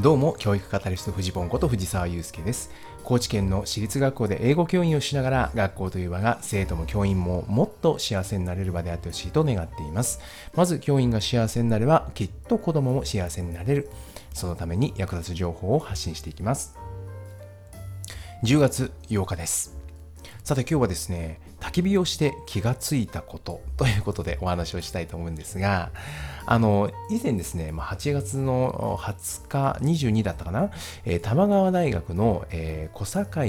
どうも、教育カタリスト藤本こと藤沢祐介です。高知県の私立学校で英語教員をしながら、学校という場が生徒も教員ももっと幸せになれる場であってほしいと願っています。まず、教員が幸せになれば、きっと子供も幸せになれる。そのために役立つ情報を発信していきます。10月8日です。さて今日はですね、焚き火をして気がついたことということでお話をしたいと思うんですが、あの、以前ですね、ま8月の20日、22だったかな、玉川大学の、小坂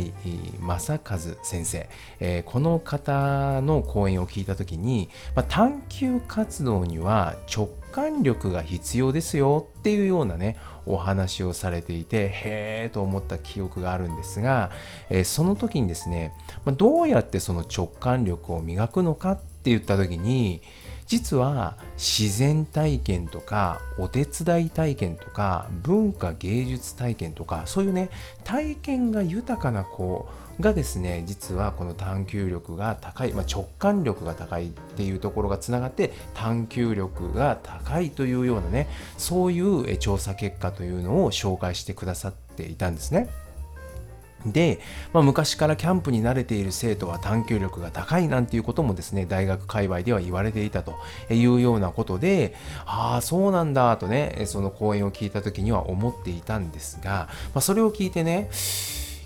正和先生、この方の講演を聞いたときに、探究活動には直感力が必要ですよっていうようなね、お話をされていて、へえと思った記憶があるんですが、その時にですね、どうやってその直感力を磨くのかって言った時に、実は自然体験とかお手伝い体験とか文化芸術体験とかそういうね体験が豊かな子がですね実はこの探求力が高い、まあ、直感力が高いっていうところがつながって探求力が高いというようなねそういう調査結果というのを紹介してくださっていたんですね。で、まあ、昔からキャンプに慣れている生徒は探究力が高いなんていうこともですね、大学界隈では言われていたというようなことで、ああ、そうなんだとね、その講演を聞いた時には思っていたんですが、まあ、それを聞いてね、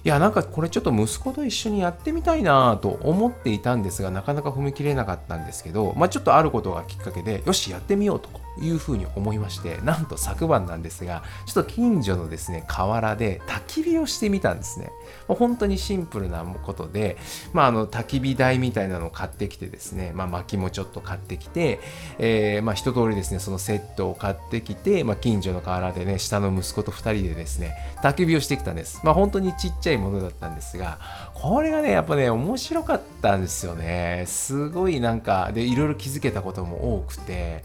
いや、なんかこれちょっと息子と一緒にやってみたいなと思っていたんですが、なかなか踏み切れなかったんですけど、まあ、ちょっとあることがきっかけで、よし、やってみようと。いうふうに思いまして、なんと昨晩なんですが、ちょっと近所のですね、河原で焚き火をしてみたんですね。本当にシンプルなことで、まあ、あの焚き火台みたいなのを買ってきてですね、まあ、薪もちょっと買ってきて、えー、まあ、一通りですね、そのセットを買ってきて、まあ、近所の河原でね、下の息子と2人でですね、焚き火をしてきたんです。まあ、本当にちっちゃいものだったんですが、これがね、やっぱね、面白かったんですよね。すごいなんか、で、いろいろ気づけたことも多くて、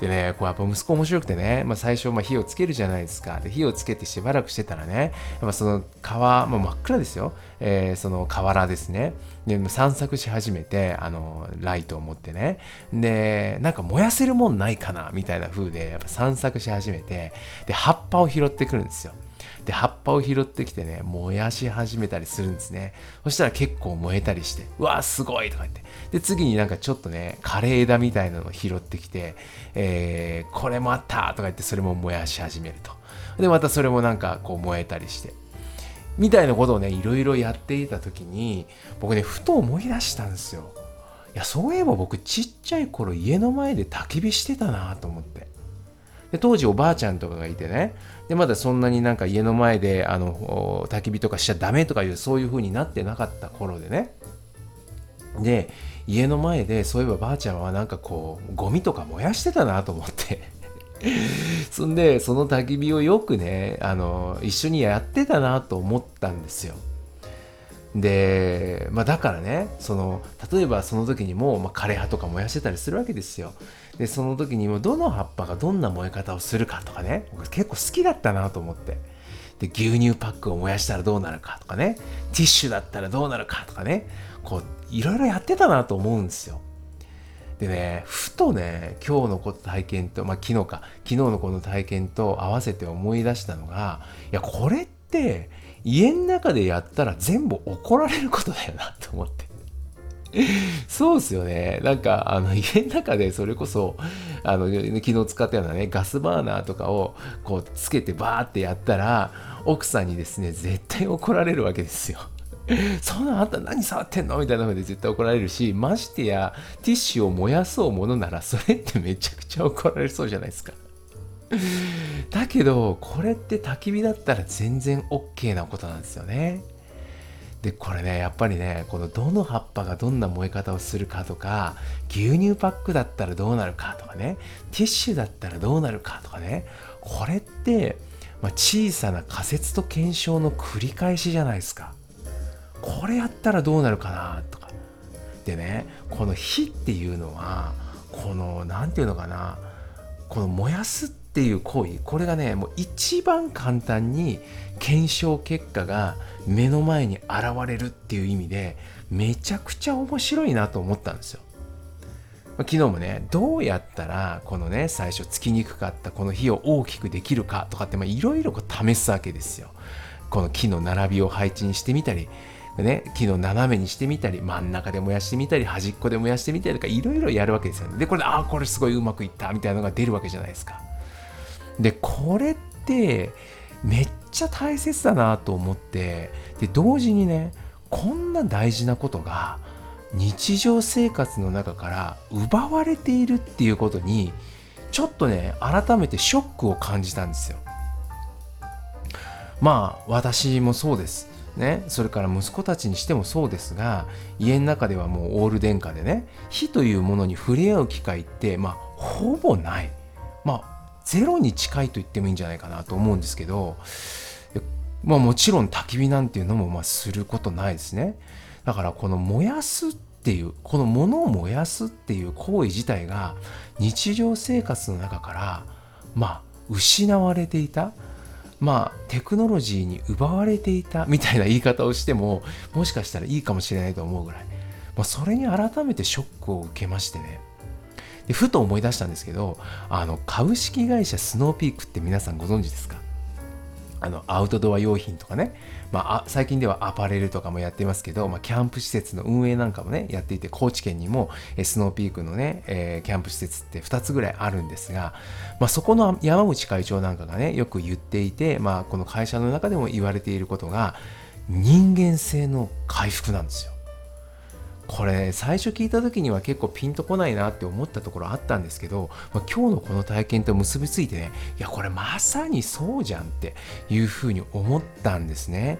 でね、こうやっぱ息子面白くてね、まあ、最初ま火をつけるじゃないですか。で、火をつけてしばらくしてたらね、やっぱその川、まあ、真っ暗ですよ。えー、その河原ですね。で、散策し始めて、あの、ライトを持ってね。で、なんか燃やせるもんないかな、みたいな風で、やっぱ散策し始めて、で、葉っぱを拾ってくるんですよ。で、葉っぱを拾ってきてね、燃やし始めたりするんですね。そしたら結構燃えたりして、うわすごいとか言って。で、次になんかちょっとね、枯れ枝みたいなのを拾ってきて、えー、これもあったとか言ってそれも燃やし始めると。で、またそれもなんかこう燃えたりして。みたいなことをね、いろいろやっていた時に、僕ね、ふと思い出したんですよ。いや、そういえば僕ちっちゃい頃家の前で焚き火してたなと思って。で当時おばあちゃんとかがいてね。でまだそんなになんか家の前であの焚き火とかしちゃダメとかいうそういう風になってなかった頃でね。で家の前でそういえばばあちゃんはなんかこうゴミとか燃やしてたなと思って。そんでその焚き火をよくねあの一緒にやってたなと思ったんですよ。で、まあ、だからねその例えばその時にも、まあ、枯れ葉とか燃やしてたりするわけですよ。でその時にもどの葉っぱがどんな燃え方をするかとかね。僕結構好きだったなと思って。で牛乳パックを燃やしたらどうなるかとかね。ティッシュだったらどうなるかとかね。こういろいろやってたなと思うんですよ。でねふとね今日のこの体験とまあ昨日か。昨日のこの体験と合わせて思い出したのがいやこれって家の中でやったら全部怒られることだよなと思って。そうですよね。なんか、あの、家の中でそれこそ、あの、昨日使ったようなね、ガスバーナーとかを、こう、つけてバーってやったら、奥さんにですね、絶対怒られるわけですよ。そんなあんた何触ってんの？みたいなので絶対怒られるし、ましてや、ティッシュを燃やそうものなら、それってめちゃくちゃ怒られそうじゃないですか。だけど、これって焚き火だったら全然 OK なことなんですよね。で、これね、やっぱりね、このどの葉っぱがどんな燃え方をするかとか、牛乳パックだったらどうなるかとかね、ティッシュだったらどうなるかとかね、これって、まあ、小さな仮説と検証の繰り返しじゃないですか。これやったらどうなるかなとか。でね、この火っていうのは、この、何て言うのかな、この燃やすってていう行為これがねもう一番簡単に検証結果が目の前に現れるっていう意味でめちゃくちゃ面白いなと思ったんですよ。昨日もねどうやったらこのね最初つきにくかったこの火を大きくできるかとかっていろいろ試すわけですよ。この木の並びを配置にしてみたりね、木の斜めにしてみたり真ん中で燃やしてみたり端っこで燃やしてみたりとかいろいろやるわけですよね。でこれでああこれすごいうまくいったみたいなのが出るわけじゃないですか。でこれってめっちゃ大切だなと思ってで同時にねこんな大事なことが日常生活の中から奪われているっていうことにちょっとね改めてショックを感じたんですよ。まあ私もそうです。ね、それから息子たちにしてもそうですが家の中ではもうオール電化でね火というものに触れ合う機会って、まあ、ほぼない。まあゼロに近いと言ってもいいんじゃないかなと思うんですけど、まあ、もちろん焚き火なんていうのもまあすることないですね。だからこの燃やすっていうこの物を燃やすっていう行為自体が日常生活の中からまあ失われていたまあテクノロジーに奪われていたみたいな言い方をしてももしかしたらいいかもしれないと思うぐらい、まあ、それに改めてショックを受けましてね。でふと思い出したんですけどあの株式会社スノーピークって皆さんご存知ですか？あのアウトドア用品とかね、まあ、最近ではアパレルとかもやってますけど、まあ、キャンプ施設の運営なんかもねやっていて高知県にもスノーピークのね、えー、キャンプ施設って2つぐらいあるんですが、まあ、そこの山口会長なんかがねよく言っていて、まあ、この会社の中でも言われていることが人間性の回復なんですよ。これ最初聞いた時には結構ピンとこないなって思ったところあったんですけど、まあ、今日のこの体験と結びついてねいやこれまさにそうじゃんっていうふうに思ったんですね。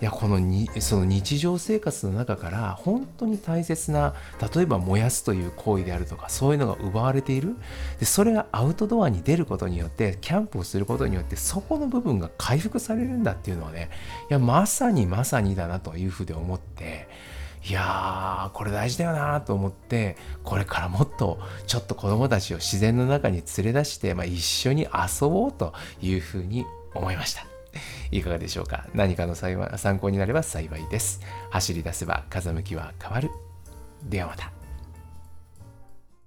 いやこのにその日常生活の中から本当に大切な例えば燃やすという行為であるとかそういうのが奪われているでそれがアウトドアに出ることによってキャンプをすることによってそこの部分が回復されるんだっていうのはねいやまさにまさにだなというふうで思っていやーこれ大事だよなと思ってこれからもっとちょっと子供たちを自然の中に連れ出して、まあ、一緒に遊ぼうというふうに思いました。いかがでしょうか？何かの参考になれば幸いです。走り出せば風向きは変わる。ではまた。